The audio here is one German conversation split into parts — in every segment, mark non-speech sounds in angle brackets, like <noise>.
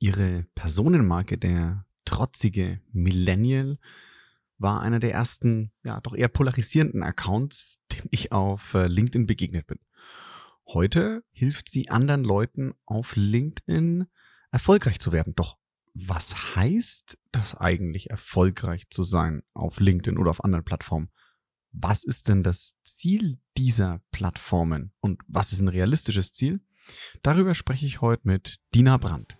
Ihre Personenmarke, der trotzige Millennial, war einer der ersten, ja, doch eher polarisierenden Accounts, dem ich auf äh, LinkedIn begegnet bin. Heute hilft sie anderen Leuten auf LinkedIn erfolgreich zu werden. Doch was heißt das eigentlich, erfolgreich zu sein auf LinkedIn oder auf anderen Plattformen? Was ist denn das Ziel dieser Plattformen und was ist ein realistisches Ziel? Darüber spreche ich heute mit Dina Brandt.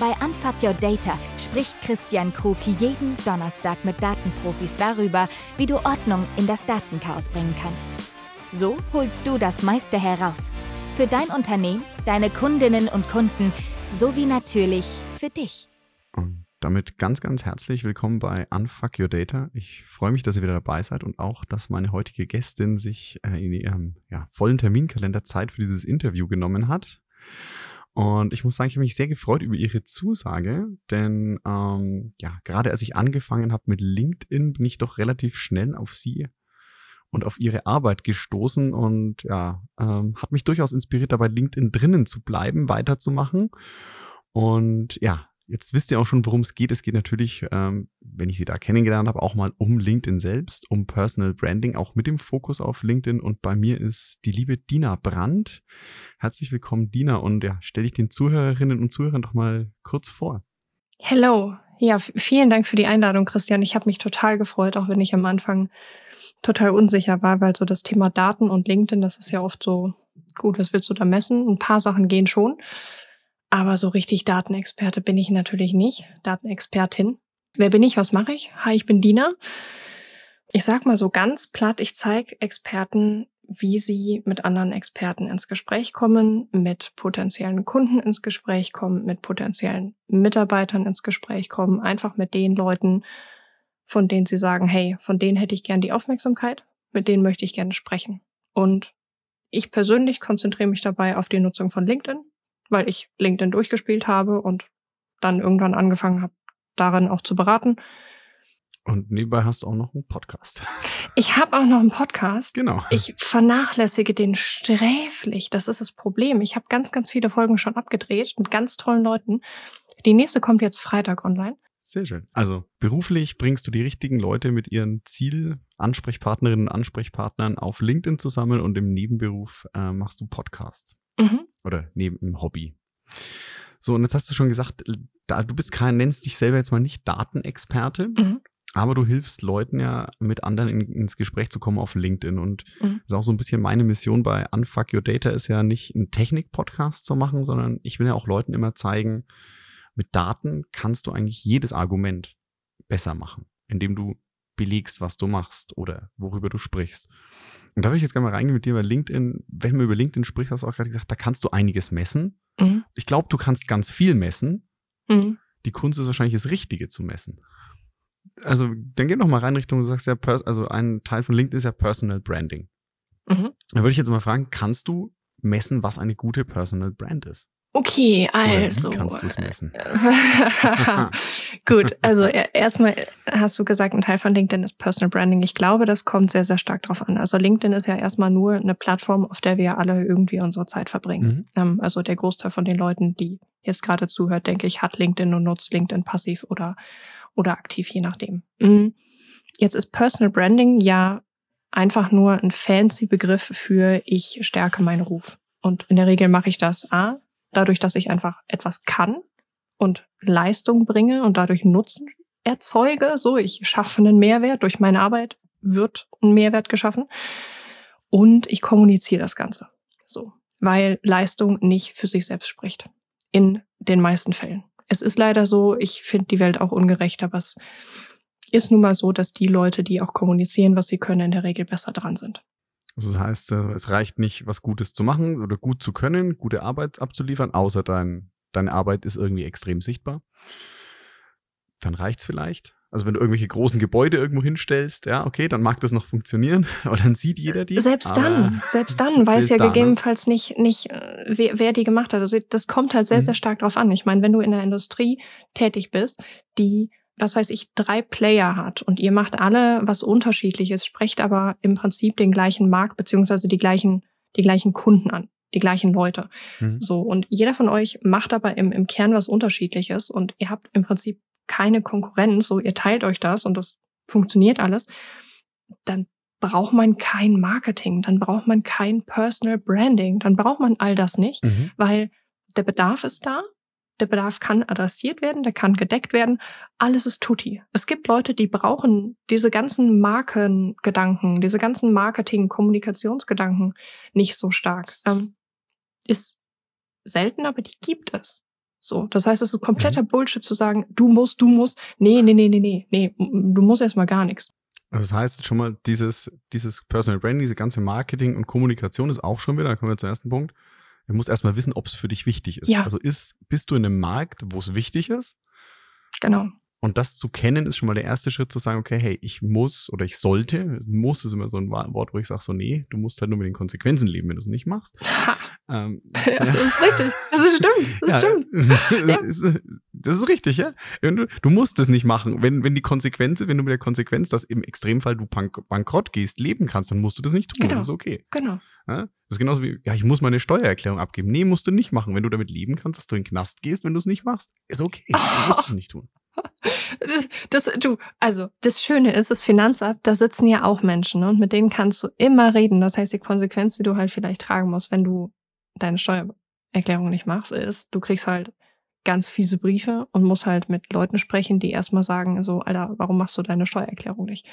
Bei Unfuck Your Data spricht Christian Krug jeden Donnerstag mit Datenprofis darüber, wie du Ordnung in das Datenchaos bringen kannst. So holst du das meiste heraus. Für dein Unternehmen, deine Kundinnen und Kunden sowie natürlich für dich. Und damit ganz, ganz herzlich willkommen bei Unfuck Your Data. Ich freue mich, dass ihr wieder dabei seid und auch, dass meine heutige Gästin sich äh, in ihrem ja, vollen Terminkalender Zeit für dieses Interview genommen hat. Und ich muss sagen, ich habe mich sehr gefreut über ihre Zusage, denn ähm, ja, gerade als ich angefangen habe mit LinkedIn, bin ich doch relativ schnell auf sie und auf ihre Arbeit gestoßen und ja, ähm, hat mich durchaus inspiriert, dabei LinkedIn drinnen zu bleiben, weiterzumachen. Und ja, Jetzt wisst ihr auch schon, worum es geht. Es geht natürlich, ähm, wenn ich sie da kennengelernt habe, auch mal um LinkedIn selbst, um Personal Branding, auch mit dem Fokus auf LinkedIn. Und bei mir ist die liebe Dina Brandt. Herzlich willkommen, Dina. Und ja, stelle ich den Zuhörerinnen und Zuhörern doch mal kurz vor. Hello. Ja, vielen Dank für die Einladung, Christian. Ich habe mich total gefreut, auch wenn ich am Anfang total unsicher war, weil so das Thema Daten und LinkedIn, das ist ja oft so, gut, was willst du da messen? Ein paar Sachen gehen schon. Aber so richtig Datenexperte bin ich natürlich nicht. Datenexpertin. Wer bin ich? Was mache ich? Hi, ich bin Dina. Ich sag mal so ganz platt, ich zeige Experten, wie sie mit anderen Experten ins Gespräch kommen, mit potenziellen Kunden ins Gespräch kommen, mit potenziellen Mitarbeitern ins Gespräch kommen, einfach mit den Leuten, von denen sie sagen, hey, von denen hätte ich gern die Aufmerksamkeit, mit denen möchte ich gerne sprechen. Und ich persönlich konzentriere mich dabei auf die Nutzung von LinkedIn, weil ich LinkedIn durchgespielt habe und dann irgendwann angefangen habe, darin auch zu beraten. Und nebenbei hast du auch noch einen Podcast. <laughs> Ich habe auch noch einen Podcast. Genau. Ich vernachlässige den sträflich. Das ist das Problem. Ich habe ganz, ganz viele Folgen schon abgedreht mit ganz tollen Leuten. Die nächste kommt jetzt Freitag online. Sehr schön. Also beruflich bringst du die richtigen Leute mit ihren Ziel-Ansprechpartnerinnen und Ansprechpartnern auf LinkedIn zusammen und im Nebenberuf äh, machst du Podcast. Oder neben Hobby. So, und jetzt hast du schon gesagt, da, du bist kein, nennst dich selber jetzt mal nicht Datenexperte, mhm. aber du hilfst Leuten ja mit anderen in, ins Gespräch zu kommen auf LinkedIn. Und mhm. ist auch so ein bisschen meine Mission bei Unfuck Your Data ist ja nicht einen Technik-Podcast zu machen, sondern ich will ja auch Leuten immer zeigen, mit Daten kannst du eigentlich jedes Argument besser machen, indem du belegst, was du machst oder worüber du sprichst. Und da würde ich jetzt gerne mal reingehen mit dir bei LinkedIn. Wenn man über LinkedIn spricht, hast du auch gerade gesagt, da kannst du einiges messen. Mhm. Ich glaube, du kannst ganz viel messen. Mhm. Die Kunst ist wahrscheinlich das Richtige zu messen. Also, dann geh noch mal rein Richtung, du sagst ja, also ein Teil von LinkedIn ist ja Personal Branding. Mhm. Da würde ich jetzt mal fragen, kannst du messen, was eine gute Personal Brand ist? Okay, also. Kannst du es messen? <laughs> Gut, also erstmal hast du gesagt, ein Teil von LinkedIn ist Personal Branding. Ich glaube, das kommt sehr, sehr stark drauf an. Also LinkedIn ist ja erstmal nur eine Plattform, auf der wir alle irgendwie unsere Zeit verbringen. Mhm. Ähm, also der Großteil von den Leuten, die jetzt gerade zuhört, denke ich, hat LinkedIn und nutzt LinkedIn passiv oder, oder aktiv, je nachdem. Mhm. Jetzt ist Personal Branding ja einfach nur ein fancy Begriff für ich stärke meinen Ruf. Und in der Regel mache ich das A, dadurch, dass ich einfach etwas kann und Leistung bringe und dadurch Nutzen erzeuge. So, ich schaffe einen Mehrwert. Durch meine Arbeit wird ein Mehrwert geschaffen. Und ich kommuniziere das Ganze. So. Weil Leistung nicht für sich selbst spricht. In den meisten Fällen. Es ist leider so, ich finde die Welt auch ungerecht, aber es ist nun mal so, dass die Leute, die auch kommunizieren, was sie können, in der Regel besser dran sind. Also das heißt, äh, es reicht nicht, was Gutes zu machen oder gut zu können, gute Arbeit abzuliefern, außer dein, deine Arbeit ist irgendwie extrem sichtbar. Dann reicht's vielleicht. Also wenn du irgendwelche großen Gebäude irgendwo hinstellst, ja, okay, dann mag das noch funktionieren, <laughs> aber dann sieht jeder die. Selbst dann, selbst dann <laughs> weiß ja da, ne? gegebenenfalls ne? nicht, nicht äh, wer, wer, die gemacht hat. Also das kommt halt sehr, mhm. sehr stark drauf an. Ich meine, wenn du in der Industrie tätig bist, die, was weiß ich, drei Player hat und ihr macht alle was unterschiedliches, sprecht aber im Prinzip den gleichen Markt beziehungsweise die gleichen, die gleichen Kunden an die gleichen Leute. Mhm. So, und jeder von euch macht aber im, im Kern was Unterschiedliches und ihr habt im Prinzip keine Konkurrenz, so ihr teilt euch das und das funktioniert alles, dann braucht man kein Marketing, dann braucht man kein Personal Branding, dann braucht man all das nicht, mhm. weil der Bedarf ist da, der Bedarf kann adressiert werden, der kann gedeckt werden, alles ist tutti. Es gibt Leute, die brauchen diese ganzen Markengedanken, diese ganzen Marketing, Kommunikationsgedanken nicht so stark. Ähm, ist selten, aber die gibt es. So, das heißt, es ist kompletter mhm. Bullshit zu sagen, du musst, du musst. Nee, nee, nee, nee, nee, nee, du musst erstmal gar nichts. Das heißt schon mal, dieses, dieses Personal Branding, diese ganze Marketing und Kommunikation ist auch schon wieder, da kommen wir zum ersten Punkt. Du musst erstmal wissen, ob es für dich wichtig ist. Ja. Also ist, bist du in einem Markt, wo es wichtig ist? Genau. Und das zu kennen, ist schon mal der erste Schritt zu sagen, okay, hey, ich muss oder ich sollte, muss ist immer so ein Wort, wo ich sage so, nee, du musst halt nur mit den Konsequenzen leben, wenn du es nicht machst. Ähm, <laughs> ja, das ist richtig. Das ist stimmt. Das ja, stimmt. <laughs> Ja. Das, ist, richtig, ja. Du, du musst es nicht machen. Wenn, wenn die Konsequenz, wenn du mit der Konsequenz, dass im Extremfall du bank bankrott gehst, leben kannst, dann musst du das nicht tun. Genau. Das ist okay. Genau. Das ist genauso wie, ja, ich muss meine Steuererklärung abgeben. Nee, musst du nicht machen. Wenn du damit leben kannst, dass du in den Knast gehst, wenn du es nicht machst, ist okay. Oh. Du musst es nicht tun. <laughs> Das, das, du, also das Schöne ist, das Finanzamt, da sitzen ja auch Menschen ne? und mit denen kannst du immer reden. Das heißt, die Konsequenz, die du halt vielleicht tragen musst, wenn du deine Steuererklärung nicht machst, ist, du kriegst halt ganz fiese Briefe und musst halt mit Leuten sprechen, die erstmal sagen, so, Alter, warum machst du deine Steuererklärung nicht?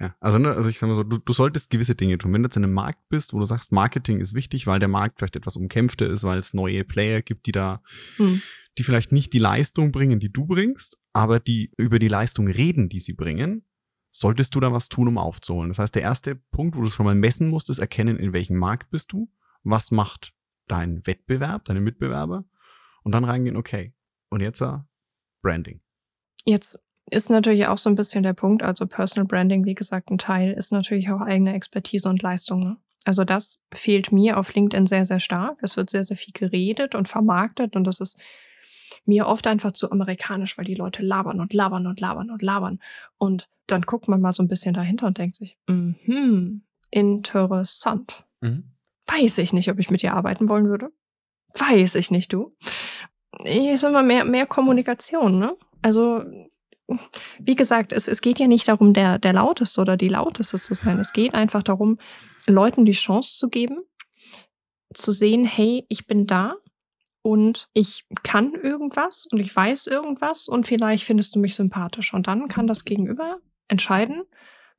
Ja, also, ne, also ich sag mal so, du, du solltest gewisse Dinge tun. Wenn du jetzt in einem Markt bist, wo du sagst, Marketing ist wichtig, weil der Markt vielleicht etwas umkämpfter ist, weil es neue Player gibt, die da, hm. die vielleicht nicht die Leistung bringen, die du bringst, aber die über die Leistung reden, die sie bringen, solltest du da was tun, um aufzuholen. Das heißt, der erste Punkt, wo du schon mal messen musst, ist erkennen, in welchem Markt bist du, was macht dein Wettbewerb, deine Mitbewerber und dann reingehen, okay, und jetzt uh, Branding. Jetzt ist natürlich auch so ein bisschen der Punkt, also Personal Branding, wie gesagt, ein Teil ist natürlich auch eigene Expertise und Leistung. Ne? Also das fehlt mir auf LinkedIn sehr, sehr stark. Es wird sehr, sehr viel geredet und vermarktet und das ist mir oft einfach zu amerikanisch, weil die Leute labern und labern und labern und labern. Und dann guckt man mal so ein bisschen dahinter und denkt sich, mhm, interessant. Mhm. Weiß ich nicht, ob ich mit dir arbeiten wollen würde. Weiß ich nicht, du. Ich ist immer mehr, mehr Kommunikation, ne? Also, wie gesagt, es, es geht ja nicht darum, der, der Lauteste oder die Lauteste zu sein. Es geht einfach darum, Leuten die Chance zu geben, zu sehen, hey, ich bin da und ich kann irgendwas und ich weiß irgendwas und vielleicht findest du mich sympathisch. Und dann kann das Gegenüber entscheiden,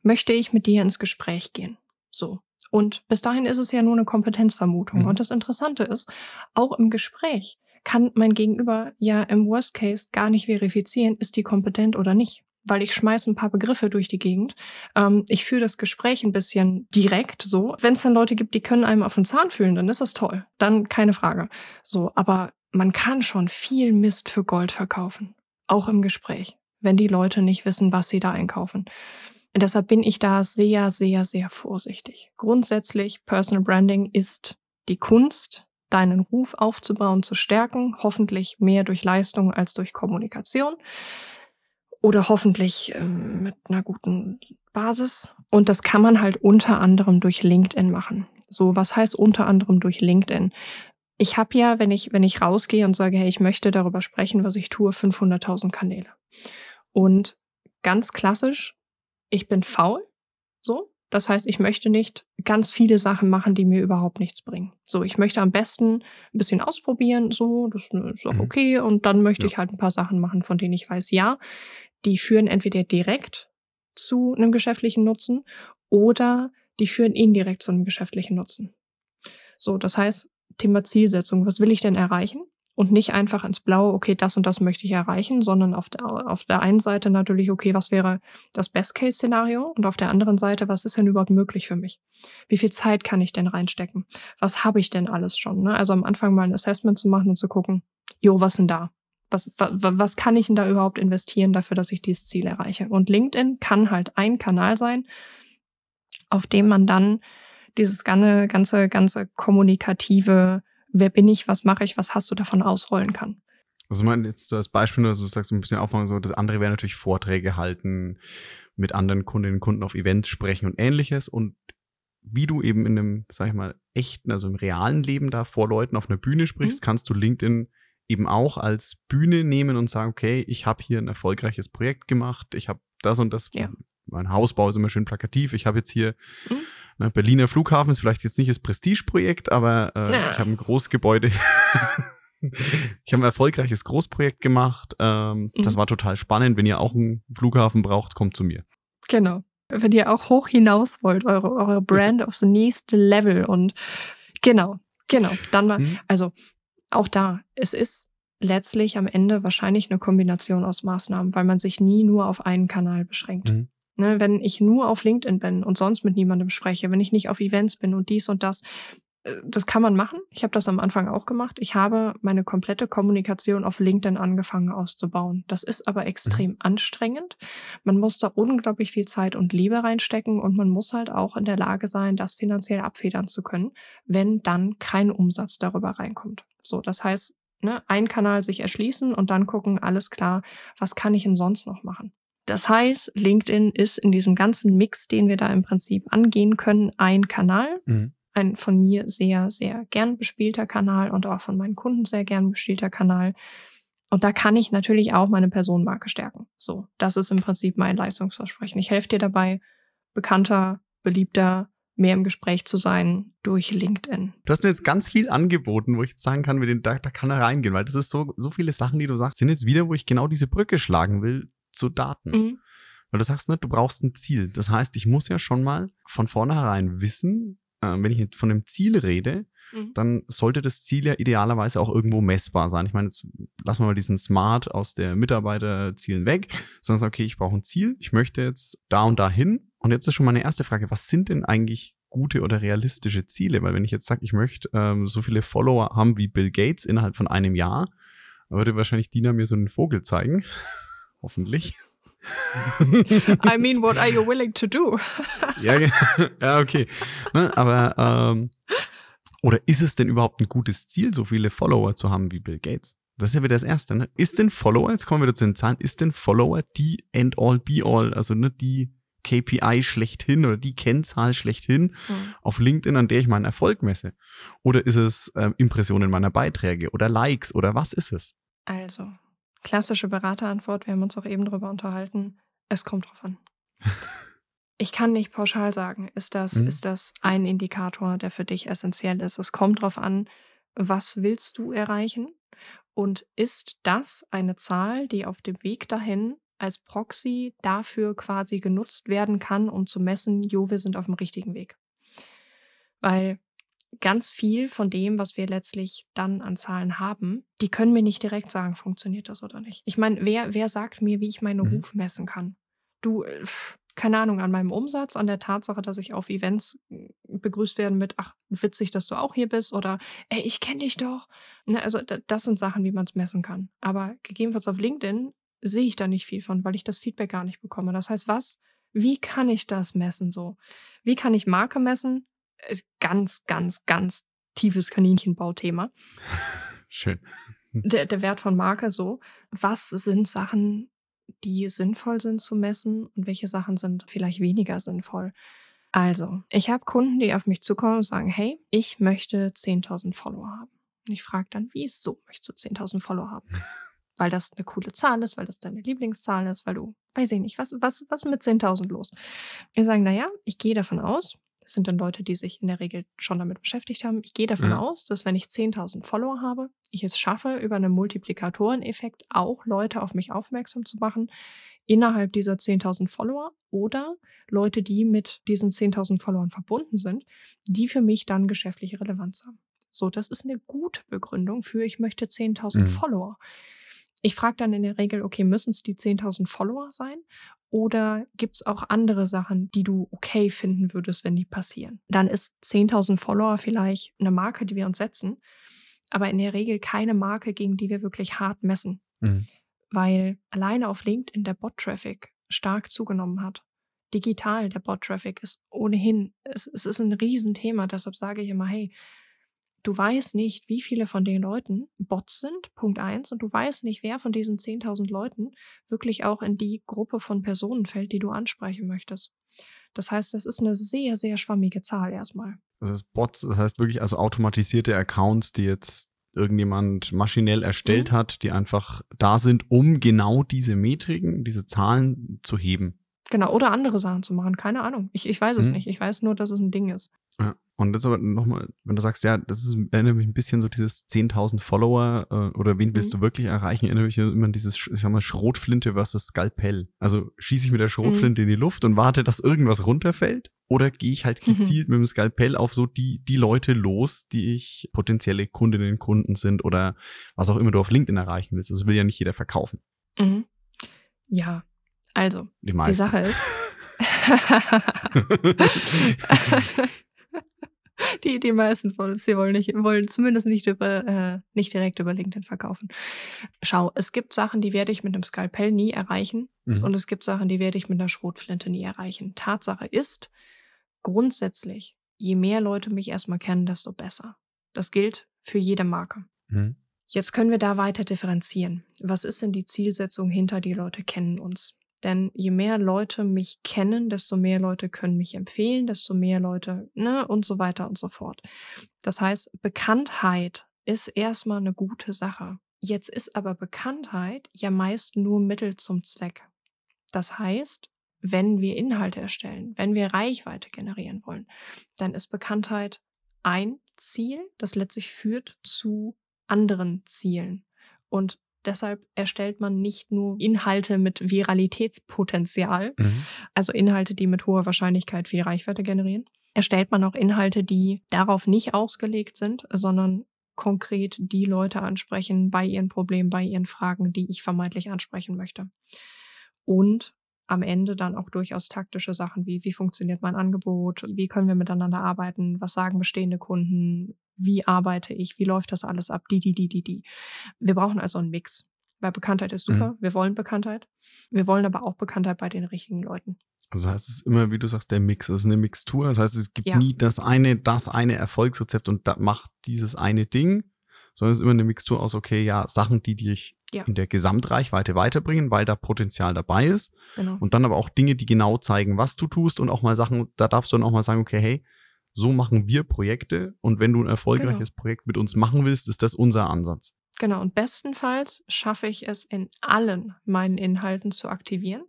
möchte ich mit dir ins Gespräch gehen. So. Und bis dahin ist es ja nur eine Kompetenzvermutung. Mhm. Und das Interessante ist, auch im Gespräch kann mein Gegenüber ja im Worst Case gar nicht verifizieren, ist die kompetent oder nicht. Weil ich schmeiße ein paar Begriffe durch die Gegend. Ähm, ich führe das Gespräch ein bisschen direkt so. Wenn es dann Leute gibt, die können einem auf den Zahn fühlen, dann ist das toll. Dann keine Frage. So, aber man kann schon viel Mist für Gold verkaufen. Auch im Gespräch, wenn die Leute nicht wissen, was sie da einkaufen. Und deshalb bin ich da sehr, sehr, sehr vorsichtig. Grundsätzlich, Personal Branding ist die Kunst, deinen Ruf aufzubauen, zu stärken, hoffentlich mehr durch Leistung als durch Kommunikation oder hoffentlich ähm, mit einer guten Basis. Und das kann man halt unter anderem durch LinkedIn machen. So, was heißt unter anderem durch LinkedIn? Ich habe ja, wenn ich, wenn ich rausgehe und sage, hey, ich möchte darüber sprechen, was ich tue, 500.000 Kanäle. Und ganz klassisch ich bin faul, so. Das heißt, ich möchte nicht ganz viele Sachen machen, die mir überhaupt nichts bringen. So, ich möchte am besten ein bisschen ausprobieren, so, das ist auch mhm. okay. Und dann möchte ja. ich halt ein paar Sachen machen, von denen ich weiß, ja, die führen entweder direkt zu einem geschäftlichen Nutzen oder die führen indirekt zu einem geschäftlichen Nutzen. So, das heißt, Thema Zielsetzung. Was will ich denn erreichen? Und nicht einfach ins Blaue, okay, das und das möchte ich erreichen, sondern auf der, auf der einen Seite natürlich, okay, was wäre das Best-Case-Szenario und auf der anderen Seite, was ist denn überhaupt möglich für mich? Wie viel Zeit kann ich denn reinstecken? Was habe ich denn alles schon? Ne? Also am Anfang mal ein Assessment zu machen und zu gucken, jo, was denn da? Was, was, was kann ich denn da überhaupt investieren dafür, dass ich dieses Ziel erreiche? Und LinkedIn kann halt ein Kanal sein, auf dem man dann dieses ganze, ganze, ganze kommunikative, wer bin ich, was mache ich, was hast du davon ausrollen kann. Also man jetzt so als Beispiel, also du sagst ein bisschen aufmachen, so das andere wäre natürlich Vorträge halten, mit anderen Kundinnen und Kunden auf Events sprechen und ähnliches. Und wie du eben in einem, sag ich mal, echten, also im realen Leben da vor Leuten auf einer Bühne sprichst, mhm. kannst du LinkedIn eben auch als Bühne nehmen und sagen, okay, ich habe hier ein erfolgreiches Projekt gemacht, ich habe das und das, ja. mein Hausbau ist immer schön plakativ, ich habe jetzt hier mhm. Ne, Berliner Flughafen ist vielleicht jetzt nicht das Prestigeprojekt, aber äh, ja. ich habe ein Großgebäude. <laughs> ich habe ein erfolgreiches Großprojekt gemacht. Ähm, mhm. Das war total spannend. Wenn ihr auch einen Flughafen braucht, kommt zu mir. Genau. Wenn ihr auch hoch hinaus wollt, eure, eure Brand aufs nächste Level und genau, genau, dann mal, mhm. also auch da, es ist letztlich am Ende wahrscheinlich eine Kombination aus Maßnahmen, weil man sich nie nur auf einen Kanal beschränkt. Mhm. Ne, wenn ich nur auf LinkedIn bin und sonst mit niemandem spreche, wenn ich nicht auf Events bin und dies und das, äh, das kann man machen. Ich habe das am Anfang auch gemacht. Ich habe meine komplette Kommunikation auf LinkedIn angefangen auszubauen. Das ist aber extrem mhm. anstrengend. Man muss da unglaublich viel Zeit und Liebe reinstecken und man muss halt auch in der Lage sein, das finanziell abfedern zu können, wenn dann kein Umsatz darüber reinkommt. So, das heißt, ne, ein Kanal sich erschließen und dann gucken, alles klar, was kann ich denn sonst noch machen? Das heißt, LinkedIn ist in diesem ganzen Mix, den wir da im Prinzip angehen können, ein Kanal. Mhm. Ein von mir sehr, sehr gern bespielter Kanal und auch von meinen Kunden sehr gern bespielter Kanal. Und da kann ich natürlich auch meine Personenmarke stärken. So, das ist im Prinzip mein Leistungsversprechen. Ich helfe dir dabei, bekannter, beliebter, mehr im Gespräch zu sein durch LinkedIn. Du hast mir jetzt ganz viel angeboten, wo ich jetzt sagen kann, mit den, da, da kann er reingehen, weil das ist so, so viele Sachen, die du sagst, sind jetzt wieder, wo ich genau diese Brücke schlagen will zu Daten. Mhm. Weil du sagst, ne, du brauchst ein Ziel. Das heißt, ich muss ja schon mal von vornherein wissen, äh, wenn ich von einem Ziel rede, mhm. dann sollte das Ziel ja idealerweise auch irgendwo messbar sein. Ich meine, jetzt lassen wir mal diesen Smart aus der Mitarbeiterzielen weg, sondern okay, ich brauche ein Ziel, ich möchte jetzt da und da hin und jetzt ist schon meine erste Frage, was sind denn eigentlich gute oder realistische Ziele? Weil wenn ich jetzt sage, ich möchte ähm, so viele Follower haben wie Bill Gates innerhalb von einem Jahr, würde wahrscheinlich Dina mir so einen Vogel zeigen. Hoffentlich. I mean, what are you willing to do? <laughs> ja, <laughs> ja, okay. Ne, aber ähm, oder ist es denn überhaupt ein gutes Ziel, so viele Follower zu haben wie Bill Gates? Das ist ja wieder das Erste. Ne? Ist denn Follower, jetzt kommen wir wieder zu den Zahlen, ist denn Follower die End-all, Be-all, also ne, die KPI schlechthin oder die Kennzahl schlechthin mhm. auf LinkedIn, an der ich meinen Erfolg messe? Oder ist es äh, Impressionen meiner Beiträge oder Likes oder was ist es? Also, klassische Beraterantwort, wir haben uns auch eben darüber unterhalten, es kommt drauf an. <laughs> ich kann nicht pauschal sagen, ist das, mhm. ist das ein Indikator, der für dich essentiell ist. Es kommt drauf an, was willst du erreichen? Und ist das eine Zahl, die auf dem Weg dahin als Proxy dafür quasi genutzt werden kann, um zu messen, jo, wir sind auf dem richtigen Weg. Weil ganz viel von dem, was wir letztlich dann an Zahlen haben, die können mir nicht direkt sagen, funktioniert das oder nicht. Ich meine, wer, wer sagt mir, wie ich meine mhm. Ruf messen kann? Du, äh, keine Ahnung, an meinem Umsatz, an der Tatsache, dass ich auf Events äh, begrüßt werden mit, ach, witzig, dass du auch hier bist oder, ey, ich kenne dich doch. Ne, also das sind Sachen, wie man es messen kann. Aber gegebenenfalls auf LinkedIn sehe ich da nicht viel von, weil ich das Feedback gar nicht bekomme. Das heißt, was? Wie kann ich das messen so? Wie kann ich Marke messen? Ganz, ganz, ganz tiefes Kaninchenbauthema. <laughs> Schön. Der, der Wert von Marke so. Was sind Sachen, die sinnvoll sind zu messen und welche Sachen sind vielleicht weniger sinnvoll? Also, ich habe Kunden, die auf mich zukommen und sagen, hey, ich möchte 10.000 Follower haben. Und ich frage dann, wieso möchtest du 10.000 Follower haben? <laughs> weil das eine coole Zahl ist, weil das deine Lieblingszahl ist, weil du, weiß ich nicht, was, was, was mit 10.000 los? Wir sagen, naja, ich gehe davon aus, das sind dann Leute, die sich in der Regel schon damit beschäftigt haben. Ich gehe davon ja. aus, dass wenn ich 10.000 Follower habe, ich es schaffe, über einen Multiplikatoreneffekt auch Leute auf mich aufmerksam zu machen innerhalb dieser 10.000 Follower oder Leute, die mit diesen 10.000 Followern verbunden sind, die für mich dann geschäftliche Relevanz haben. So, das ist eine gute Begründung für, ich möchte 10.000 mhm. Follower. Ich frage dann in der Regel, okay, müssen es die 10.000 Follower sein? Oder gibt es auch andere Sachen, die du okay finden würdest, wenn die passieren? Dann ist 10.000 Follower vielleicht eine Marke, die wir uns setzen, aber in der Regel keine Marke, gegen die wir wirklich hart messen. Mhm. Weil alleine auf LinkedIn der Bot-Traffic stark zugenommen hat. Digital, der Bot-Traffic ist ohnehin, es, es ist ein Riesenthema. Deshalb sage ich immer, hey, du weißt nicht, wie viele von den Leuten Bots sind, Punkt eins, und du weißt nicht, wer von diesen 10.000 Leuten wirklich auch in die Gruppe von Personen fällt, die du ansprechen möchtest. Das heißt, das ist eine sehr, sehr schwammige Zahl erstmal. Also das Bots, das heißt wirklich also automatisierte Accounts, die jetzt irgendjemand maschinell erstellt mhm. hat, die einfach da sind, um genau diese Metriken, diese Zahlen zu heben. Genau, oder andere Sachen zu machen, keine Ahnung. Ich, ich weiß es mhm. nicht. Ich weiß nur, dass es ein Ding ist. Ja. Und das aber nochmal, wenn du sagst, ja, das ist, erinnert mich ein bisschen so dieses 10.000 Follower äh, oder wen willst mhm. du wirklich erreichen, erinnert mich immer an dieses, ich sag mal, Schrotflinte versus Skalpell. Also schieße ich mit der Schrotflinte mhm. in die Luft und warte, dass irgendwas runterfällt oder gehe ich halt mhm. <laughs> gezielt mhm. mit dem Skalpell auf so die, die Leute los, die ich potenzielle Kundinnen, Kunden sind oder was auch immer du auf LinkedIn erreichen willst. Das will ja nicht jeder verkaufen. Mhm. Ja, also, die, die Sache ist, <laughs> die, die meisten von uns, sie wollen nicht, wollen zumindest nicht über, äh, nicht direkt über LinkedIn verkaufen. Schau, es gibt Sachen, die werde ich mit einem Skalpell nie erreichen. Mhm. Und es gibt Sachen, die werde ich mit einer Schrotflinte nie erreichen. Tatsache ist, grundsätzlich, je mehr Leute mich erstmal kennen, desto besser. Das gilt für jede Marke. Mhm. Jetzt können wir da weiter differenzieren. Was ist denn die Zielsetzung hinter die Leute kennen uns? Denn je mehr Leute mich kennen, desto mehr Leute können mich empfehlen, desto mehr Leute, ne, und so weiter und so fort. Das heißt, Bekanntheit ist erstmal eine gute Sache. Jetzt ist aber Bekanntheit ja meist nur Mittel zum Zweck. Das heißt, wenn wir Inhalte erstellen, wenn wir Reichweite generieren wollen, dann ist Bekanntheit ein Ziel, das letztlich führt zu anderen Zielen. Und Deshalb erstellt man nicht nur Inhalte mit Viralitätspotenzial, mhm. also Inhalte, die mit hoher Wahrscheinlichkeit viel Reichweite generieren. Erstellt man auch Inhalte, die darauf nicht ausgelegt sind, sondern konkret die Leute ansprechen bei ihren Problemen, bei ihren Fragen, die ich vermeintlich ansprechen möchte. Und am Ende dann auch durchaus taktische Sachen wie, wie funktioniert mein Angebot, wie können wir miteinander arbeiten, was sagen bestehende Kunden, wie arbeite ich, wie läuft das alles ab, die, die, die, die, die. Wir brauchen also einen Mix. Weil Bekanntheit ist super, mhm. wir wollen Bekanntheit. Wir wollen aber auch Bekanntheit bei den richtigen Leuten. Also das heißt, es ist immer, wie du sagst, der Mix. Es ist eine Mixtur. Das heißt, es gibt ja. nie das eine, das eine Erfolgsrezept und da macht dieses eine Ding, sondern es ist immer eine Mixtur aus, okay, ja, Sachen, die dich ja. in der Gesamtreichweite weiterbringen, weil da Potenzial dabei ist. Genau. Und dann aber auch Dinge, die genau zeigen, was du tust und auch mal Sachen, da darfst du dann auch mal sagen, okay, hey, so machen wir Projekte und wenn du ein erfolgreiches genau. Projekt mit uns machen willst, ist das unser Ansatz. Genau, und bestenfalls schaffe ich es in allen meinen Inhalten zu aktivieren.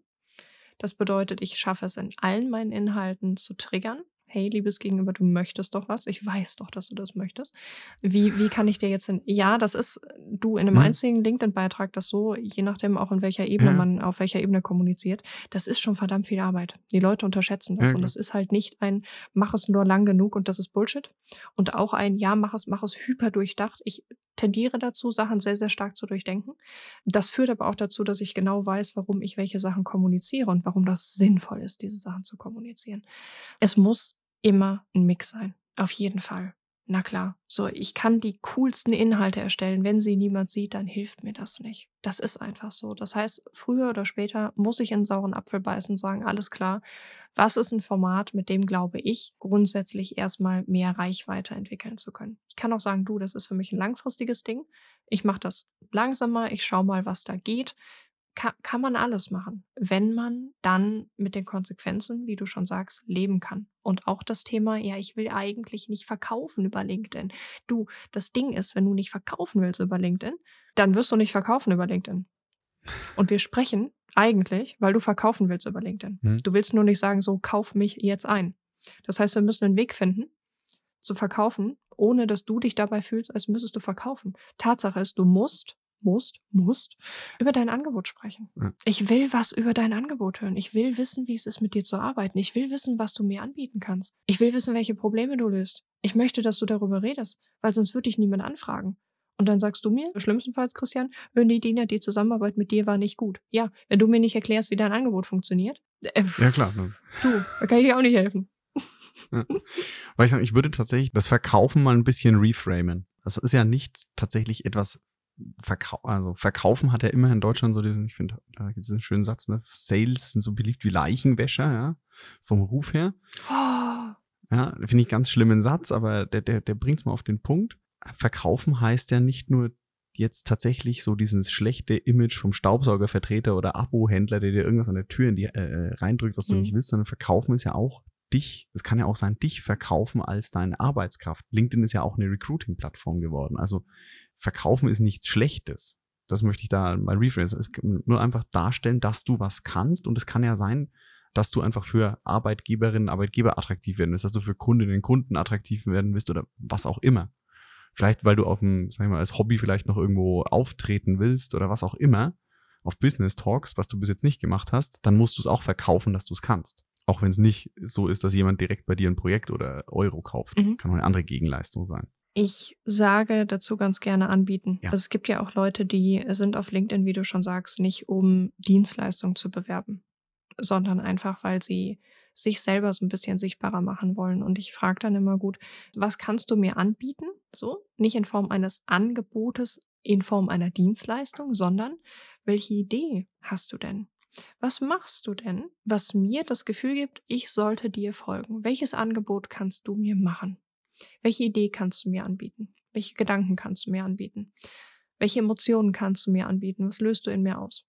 Das bedeutet, ich schaffe es in allen meinen Inhalten zu triggern hey, liebes Gegenüber, du möchtest doch was. Ich weiß doch, dass du das möchtest. Wie, wie kann ich dir jetzt hin? Ja, das ist du in einem mhm. einzigen LinkedIn-Beitrag, das so, je nachdem auch in welcher Ebene ja. man, auf welcher Ebene kommuniziert, das ist schon verdammt viel Arbeit. Die Leute unterschätzen das. Ja, und das ist halt nicht ein, mach es nur lang genug und das ist Bullshit. Und auch ein, ja, mach es, mach es hyper durchdacht. Ich tendiere dazu, Sachen sehr, sehr stark zu durchdenken. Das führt aber auch dazu, dass ich genau weiß, warum ich welche Sachen kommuniziere und warum das sinnvoll ist, diese Sachen zu kommunizieren. Es muss immer ein Mix sein. Auf jeden Fall. Na klar, so ich kann die coolsten Inhalte erstellen. Wenn sie niemand sieht, dann hilft mir das nicht. Das ist einfach so. Das heißt, früher oder später muss ich in sauren Apfel beißen und sagen, alles klar, was ist ein Format, mit dem glaube ich, grundsätzlich erstmal mehr Reichweite entwickeln zu können. Ich kann auch sagen, du, das ist für mich ein langfristiges Ding. Ich mache das langsamer, ich schaue mal, was da geht kann, kann man alles machen, wenn man dann mit den Konsequenzen, wie du schon sagst, leben kann. Und auch das Thema, ja, ich will eigentlich nicht verkaufen über LinkedIn. Du, das Ding ist, wenn du nicht verkaufen willst über LinkedIn, dann wirst du nicht verkaufen über LinkedIn. Und wir sprechen eigentlich, weil du verkaufen willst über LinkedIn. Hm. Du willst nur nicht sagen, so, kauf mich jetzt ein. Das heißt, wir müssen einen Weg finden, zu verkaufen, ohne dass du dich dabei fühlst, als müsstest du verkaufen. Tatsache ist, du musst musst, musst, über dein Angebot sprechen. Ja. Ich will was über dein Angebot hören. Ich will wissen, wie es ist, mit dir zu arbeiten. Ich will wissen, was du mir anbieten kannst. Ich will wissen, welche Probleme du löst. Ich möchte, dass du darüber redest, weil sonst würde ich niemand anfragen. Und dann sagst du mir, schlimmstenfalls, Christian, die Dina, die Zusammenarbeit mit dir war nicht gut. Ja, wenn du mir nicht erklärst, wie dein Angebot funktioniert. Äh, ja, klar. Ne. Du, da kann ich dir auch nicht helfen. Ja. Weil ich sage, ich würde tatsächlich das Verkaufen mal ein bisschen reframen. Das ist ja nicht tatsächlich etwas Verkau also verkaufen hat ja immer in Deutschland so diesen, ich finde, da gibt es einen schönen Satz, ne? Sales sind so beliebt wie Leichenwäscher, ja, vom Ruf her. Oh. Ja, finde ich ganz schlimmen Satz, aber der, der, der bringt es mal auf den Punkt. Verkaufen heißt ja nicht nur jetzt tatsächlich so dieses schlechte Image vom Staubsaugervertreter oder Abo-Händler, der dir irgendwas an der Tür in die äh, äh reindrückt, was du mhm. nicht willst, sondern verkaufen ist ja auch dich, es kann ja auch sein, dich verkaufen als deine Arbeitskraft. LinkedIn ist ja auch eine Recruiting-Plattform geworden. Also verkaufen ist nichts Schlechtes. Das möchte ich da mal rephrase. Nur einfach darstellen, dass du was kannst und es kann ja sein, dass du einfach für Arbeitgeberinnen, Arbeitgeber attraktiv werden willst, dass du für Kundinnen und Kunden attraktiv werden willst oder was auch immer. Vielleicht, weil du auf dem, sag ich mal, als Hobby vielleicht noch irgendwo auftreten willst oder was auch immer, auf Business Talks, was du bis jetzt nicht gemacht hast, dann musst du es auch verkaufen, dass du es kannst. Auch wenn es nicht so ist, dass jemand direkt bei dir ein Projekt oder Euro kauft. Mhm. Kann auch eine andere Gegenleistung sein. Ich sage dazu ganz gerne anbieten. Ja. Also es gibt ja auch Leute, die sind auf LinkedIn, wie du schon sagst, nicht um Dienstleistungen zu bewerben, sondern einfach, weil sie sich selber so ein bisschen sichtbarer machen wollen. Und ich frage dann immer gut, was kannst du mir anbieten? So, nicht in Form eines Angebotes, in Form einer Dienstleistung, sondern welche Idee hast du denn? Was machst du denn, was mir das Gefühl gibt, ich sollte dir folgen? Welches Angebot kannst du mir machen? Welche Idee kannst du mir anbieten? Welche Gedanken kannst du mir anbieten? Welche Emotionen kannst du mir anbieten? Was löst du in mir aus?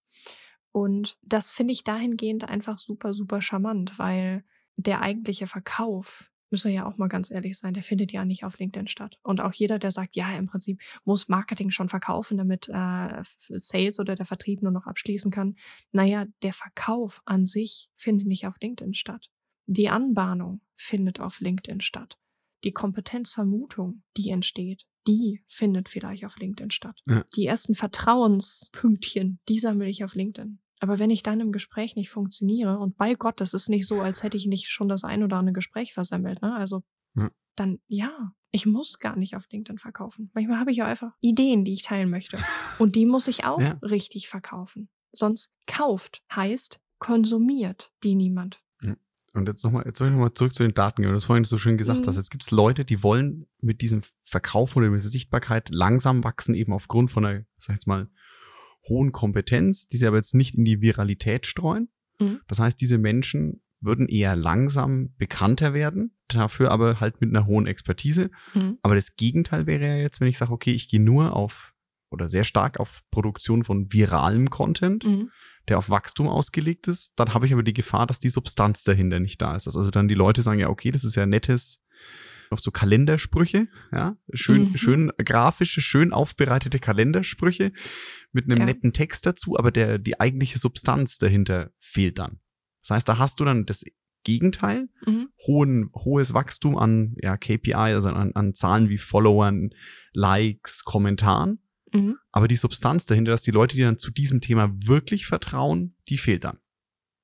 Und das finde ich dahingehend einfach super, super charmant, weil der eigentliche Verkauf, müssen wir ja auch mal ganz ehrlich sein, der findet ja nicht auf LinkedIn statt. Und auch jeder, der sagt, ja, im Prinzip muss Marketing schon verkaufen, damit äh, Sales oder der Vertrieb nur noch abschließen kann. Naja, der Verkauf an sich findet nicht auf LinkedIn statt. Die Anbahnung findet auf LinkedIn statt. Die Kompetenzvermutung, die entsteht, die findet vielleicht auf LinkedIn statt. Ja. Die ersten Vertrauenspünktchen, die sammle ich auf LinkedIn. Aber wenn ich dann im Gespräch nicht funktioniere, und bei Gott, das ist nicht so, als hätte ich nicht schon das ein oder andere Gespräch versammelt, ne? Also ja. dann ja, ich muss gar nicht auf LinkedIn verkaufen. Manchmal habe ich ja einfach Ideen, die ich teilen möchte. <laughs> Und die muss ich auch ja. richtig verkaufen. Sonst kauft heißt konsumiert die niemand. Und jetzt nochmal, jetzt soll ich nochmal zurück zu den Daten gehen, weil du das vorhin so schön gesagt mhm. hast. Jetzt gibt es Leute, die wollen mit diesem Verkauf oder mit dieser Sichtbarkeit langsam wachsen, eben aufgrund von einer, sag ich jetzt mal, hohen Kompetenz, die sie aber jetzt nicht in die Viralität streuen. Mhm. Das heißt, diese Menschen würden eher langsam bekannter werden, dafür aber halt mit einer hohen Expertise. Mhm. Aber das Gegenteil wäre ja jetzt, wenn ich sage, okay, ich gehe nur auf oder sehr stark auf Produktion von viralem Content, mhm. Der auf Wachstum ausgelegt ist, dann habe ich aber die Gefahr, dass die Substanz dahinter nicht da ist. Also dann die Leute sagen, ja, okay, das ist ja nettes, noch so Kalendersprüche, ja, schön, mhm. schön grafische, schön aufbereitete Kalendersprüche mit einem ja. netten Text dazu, aber der, die eigentliche Substanz dahinter fehlt dann. Das heißt, da hast du dann das Gegenteil, mhm. hohen, hohes Wachstum an ja, KPI, also an, an Zahlen wie Followern, Likes, Kommentaren Mhm. Aber die Substanz dahinter, dass die Leute, die dann zu diesem Thema wirklich vertrauen, die fehlt dann.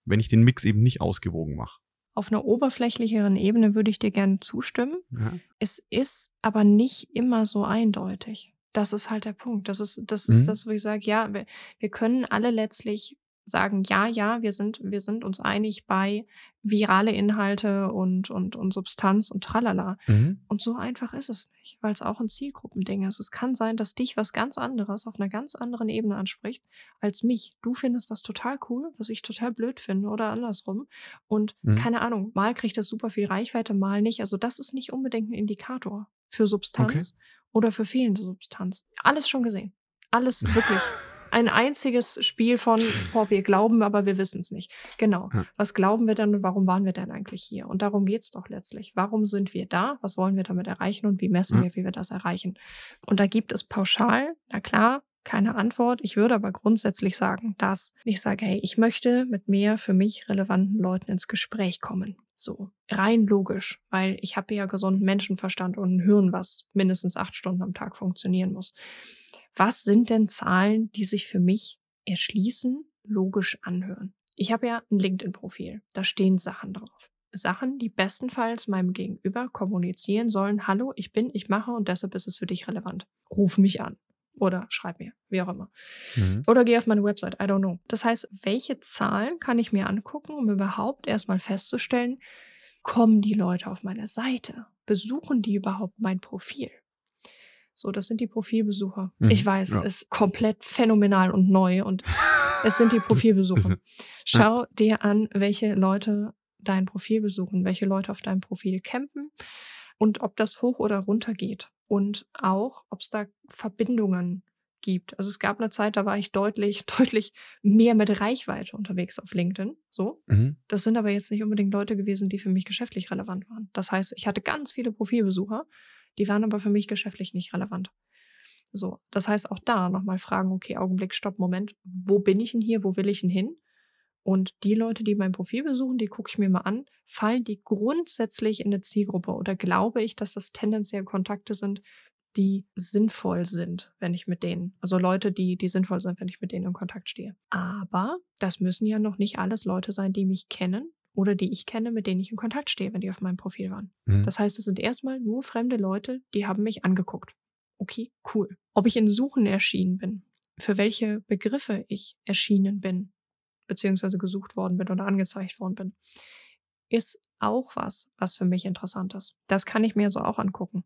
Wenn ich den Mix eben nicht ausgewogen mache. Auf einer oberflächlicheren Ebene würde ich dir gerne zustimmen. Ja. Es ist aber nicht immer so eindeutig. Das ist halt der Punkt. Das ist, das ist mhm. das, wo ich sage, ja, wir, wir können alle letztlich sagen, ja, ja, wir sind, wir sind uns einig bei virale Inhalte und, und, und Substanz und tralala. Mhm. Und so einfach ist es nicht, weil es auch ein Zielgruppending ist. Es kann sein, dass dich was ganz anderes auf einer ganz anderen Ebene anspricht als mich. Du findest was total cool, was ich total blöd finde oder andersrum. Und mhm. keine Ahnung, mal kriegt das super viel Reichweite, mal nicht. Also das ist nicht unbedingt ein Indikator für Substanz okay. oder für fehlende Substanz. Alles schon gesehen. Alles wirklich. <laughs> ein einziges Spiel von, boah, wir glauben, aber wir wissen es nicht. Genau. Ja. Was glauben wir denn und warum waren wir denn eigentlich hier? Und darum geht es doch letztlich. Warum sind wir da? Was wollen wir damit erreichen und wie messen ja. wir, wie wir das erreichen? Und da gibt es pauschal, na klar, keine Antwort. Ich würde aber grundsätzlich sagen, dass ich sage, hey, ich möchte mit mehr für mich relevanten Leuten ins Gespräch kommen. So rein logisch, weil ich habe ja gesunden Menschenverstand und ein Hirn, was mindestens acht Stunden am Tag funktionieren muss was sind denn Zahlen, die sich für mich erschließen, logisch anhören? Ich habe ja ein LinkedIn-Profil, da stehen Sachen drauf. Sachen, die bestenfalls meinem Gegenüber kommunizieren sollen, hallo, ich bin, ich mache und deshalb ist es für dich relevant. Ruf mich an oder schreib mir, wie auch immer. Mhm. Oder geh auf meine Website, I don't know. Das heißt, welche Zahlen kann ich mir angucken, um überhaupt erstmal festzustellen, kommen die Leute auf meine Seite? Besuchen die überhaupt mein Profil? So, das sind die Profilbesucher. Mhm. Ich weiß, ja. ist komplett phänomenal und neu und es sind die <laughs> Profilbesucher. Schau dir an, welche Leute dein Profil besuchen, welche Leute auf deinem Profil campen und ob das hoch oder runter geht und auch, ob es da Verbindungen gibt. Also es gab eine Zeit, da war ich deutlich, <laughs> deutlich mehr mit Reichweite unterwegs auf LinkedIn. So. Mhm. Das sind aber jetzt nicht unbedingt Leute gewesen, die für mich geschäftlich relevant waren. Das heißt, ich hatte ganz viele Profilbesucher, die waren aber für mich geschäftlich nicht relevant. So. Das heißt, auch da nochmal fragen, okay, Augenblick, Stopp, Moment, wo bin ich denn hier, wo will ich denn hin? Und die Leute, die mein Profil besuchen, die gucke ich mir mal an, fallen die grundsätzlich in eine Zielgruppe oder glaube ich, dass das tendenziell Kontakte sind, die sinnvoll sind, wenn ich mit denen, also Leute, die, die sinnvoll sind, wenn ich mit denen in Kontakt stehe. Aber das müssen ja noch nicht alles Leute sein, die mich kennen oder die ich kenne, mit denen ich in Kontakt stehe, wenn die auf meinem Profil waren. Mhm. Das heißt, es sind erstmal nur fremde Leute, die haben mich angeguckt. Okay, cool. Ob ich in Suchen erschienen bin, für welche Begriffe ich erschienen bin, beziehungsweise gesucht worden bin oder angezeigt worden bin, ist auch was, was für mich interessant ist. Das kann ich mir so auch angucken.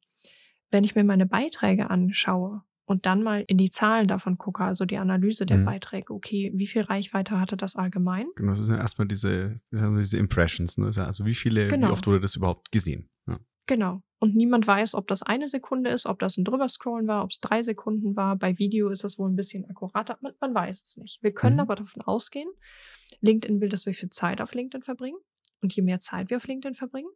Wenn ich mir meine Beiträge anschaue und dann mal in die Zahlen davon gucke, also die Analyse der mhm. Beiträge, okay, wie viel Reichweite hatte das allgemein? Genau, das sind ja erstmal diese, diese Impressions, ne? Also wie viele, genau. wie oft wurde das überhaupt gesehen? Ja. Genau. Und niemand weiß, ob das eine Sekunde ist, ob das ein Drüberscrollen war, ob es drei Sekunden war. Bei Video ist das wohl ein bisschen akkurater. Man, man weiß es nicht. Wir können mhm. aber davon ausgehen, LinkedIn will, dass wir viel Zeit auf LinkedIn verbringen. Und je mehr Zeit wir auf LinkedIn verbringen,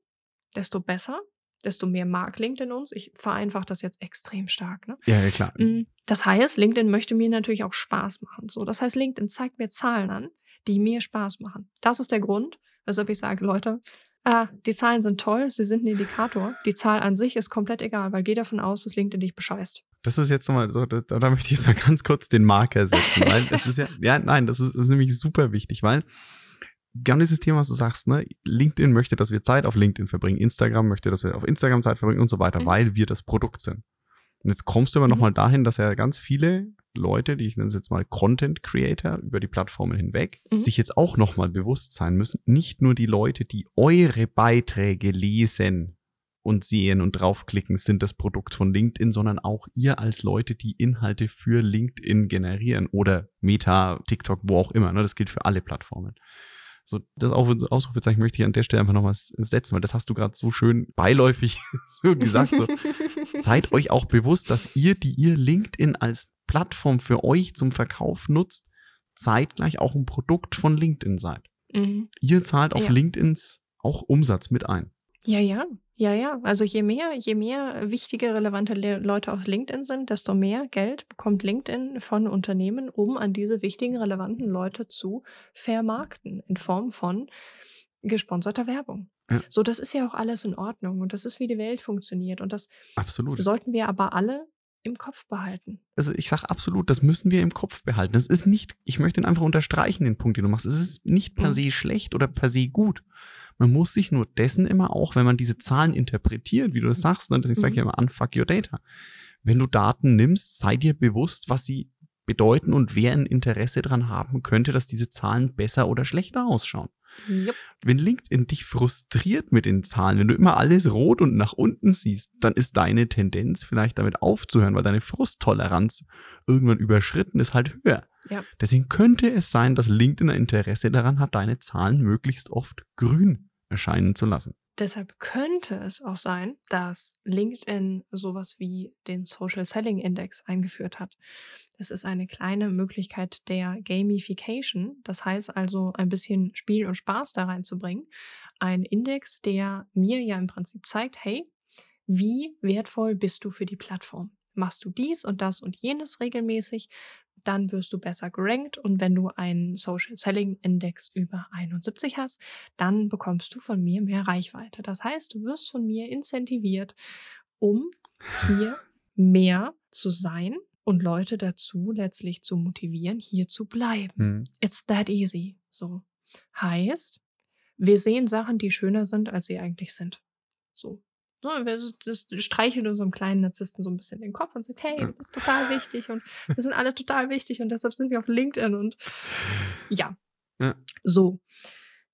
desto besser, desto mehr mag LinkedIn uns. Ich vereinfache das jetzt extrem stark. Ne? Ja, ja, klar. Mm, das heißt, LinkedIn möchte mir natürlich auch Spaß machen. So, das heißt, LinkedIn zeigt mir Zahlen an, die mir Spaß machen. Das ist der Grund, weshalb ich sage, Leute, ah, die Zahlen sind toll, sie sind ein Indikator. Die Zahl an sich ist komplett egal, weil geh davon aus, dass LinkedIn dich bescheißt. Das ist jetzt nochmal so, da, da möchte ich jetzt mal <laughs> ganz kurz den Marker setzen, weil das ist ja, ja, nein, das ist, das ist nämlich super wichtig, weil genau dieses Thema, was du sagst, ne, LinkedIn möchte, dass wir Zeit auf LinkedIn verbringen, Instagram möchte, dass wir auf Instagram Zeit verbringen und so weiter, mhm. weil wir das Produkt sind. Und jetzt kommst du aber mhm. nochmal dahin, dass ja ganz viele Leute, die ich nenne es jetzt mal Content Creator über die Plattformen hinweg, mhm. sich jetzt auch nochmal bewusst sein müssen, nicht nur die Leute, die eure Beiträge lesen und sehen und draufklicken, sind das Produkt von LinkedIn, sondern auch ihr als Leute, die Inhalte für LinkedIn generieren oder Meta, TikTok, wo auch immer. Ne? Das gilt für alle Plattformen. So, das Ausrufezeichen möchte ich an der Stelle einfach nochmal setzen, weil das hast du gerade so schön beiläufig <laughs> so gesagt. So. <laughs> Seid euch auch bewusst, dass ihr, die ihr LinkedIn als Plattform für euch zum Verkauf nutzt, zeitgleich auch ein Produkt von LinkedIn seid. Mhm. Ihr zahlt auf ja. LinkedIns auch Umsatz mit ein. Ja, ja, ja, ja. Also je mehr, je mehr wichtige, relevante Le Leute auf LinkedIn sind, desto mehr Geld bekommt LinkedIn von Unternehmen, um an diese wichtigen, relevanten Leute zu vermarkten in Form von gesponserter Werbung. Ja. So, das ist ja auch alles in Ordnung und das ist, wie die Welt funktioniert. Und das Absolut. sollten wir aber alle im Kopf behalten. Also ich sage absolut, das müssen wir im Kopf behalten. Das ist nicht, ich möchte ihn einfach unterstreichen, den Punkt, den du machst. Es ist nicht per mhm. se schlecht oder per se gut. Man muss sich nur dessen immer auch, wenn man diese Zahlen interpretiert, wie du das sagst, ne, ich sage mhm. ja immer, unfuck your data. Wenn du Daten nimmst, sei dir bewusst, was sie bedeuten und wer ein Interesse daran haben könnte, dass diese Zahlen besser oder schlechter ausschauen. Yep. Wenn LinkedIn dich frustriert mit den Zahlen, wenn du immer alles rot und nach unten siehst, dann ist deine Tendenz vielleicht damit aufzuhören, weil deine Frusttoleranz irgendwann überschritten ist halt höher. Ja. Deswegen könnte es sein, dass LinkedIn ein Interesse daran hat, deine Zahlen möglichst oft grün erscheinen zu lassen. Deshalb könnte es auch sein, dass LinkedIn sowas wie den Social Selling Index eingeführt hat. Es ist eine kleine Möglichkeit der Gamification, das heißt also ein bisschen Spiel und Spaß da reinzubringen. Ein Index, der mir ja im Prinzip zeigt, hey, wie wertvoll bist du für die Plattform? Machst du dies und das und jenes regelmäßig? Dann wirst du besser gerankt. Und wenn du einen Social Selling Index über 71 hast, dann bekommst du von mir mehr Reichweite. Das heißt, du wirst von mir incentiviert, um hier <laughs> mehr zu sein und Leute dazu letztlich zu motivieren, hier zu bleiben. Hm. It's that easy. So heißt, wir sehen Sachen, die schöner sind, als sie eigentlich sind. So. Ne, das streichelt unserem kleinen Narzissten so ein bisschen den Kopf und sagt, hey, du bist total wichtig und wir sind alle total wichtig und deshalb sind wir auf LinkedIn und ja. ja. So.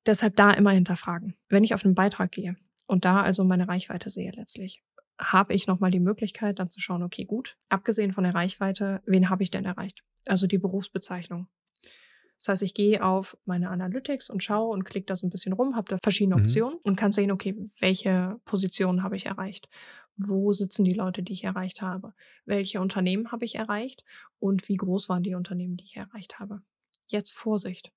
Deshalb da immer hinterfragen. Wenn ich auf einen Beitrag gehe und da also meine Reichweite sehe letztlich, habe ich nochmal die Möglichkeit, dann zu schauen, okay, gut, abgesehen von der Reichweite, wen habe ich denn erreicht? Also die Berufsbezeichnung. Das heißt, ich gehe auf meine Analytics und schaue und klicke das ein bisschen rum, habe da verschiedene mhm. Optionen und kann sehen, okay, welche Positionen habe ich erreicht? Wo sitzen die Leute, die ich erreicht habe? Welche Unternehmen habe ich erreicht? Und wie groß waren die Unternehmen, die ich erreicht habe? Jetzt Vorsicht.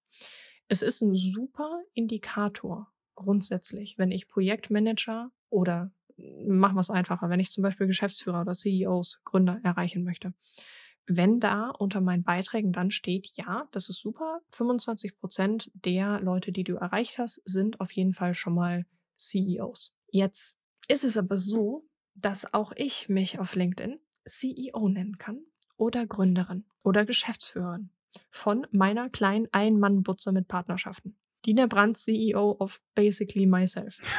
Es ist ein super Indikator grundsätzlich, wenn ich Projektmanager oder machen wir es einfacher, wenn ich zum Beispiel Geschäftsführer oder CEOs, Gründer erreichen möchte wenn da unter meinen Beiträgen dann steht, ja, das ist super, 25 Prozent der Leute, die du erreicht hast, sind auf jeden Fall schon mal CEOs. Jetzt ist es aber so, dass auch ich mich auf LinkedIn CEO nennen kann oder Gründerin oder Geschäftsführerin von meiner kleinen Ein-Mann-Butze mit Partnerschaften. Dina Brandt, CEO of Basically Myself. <laughs>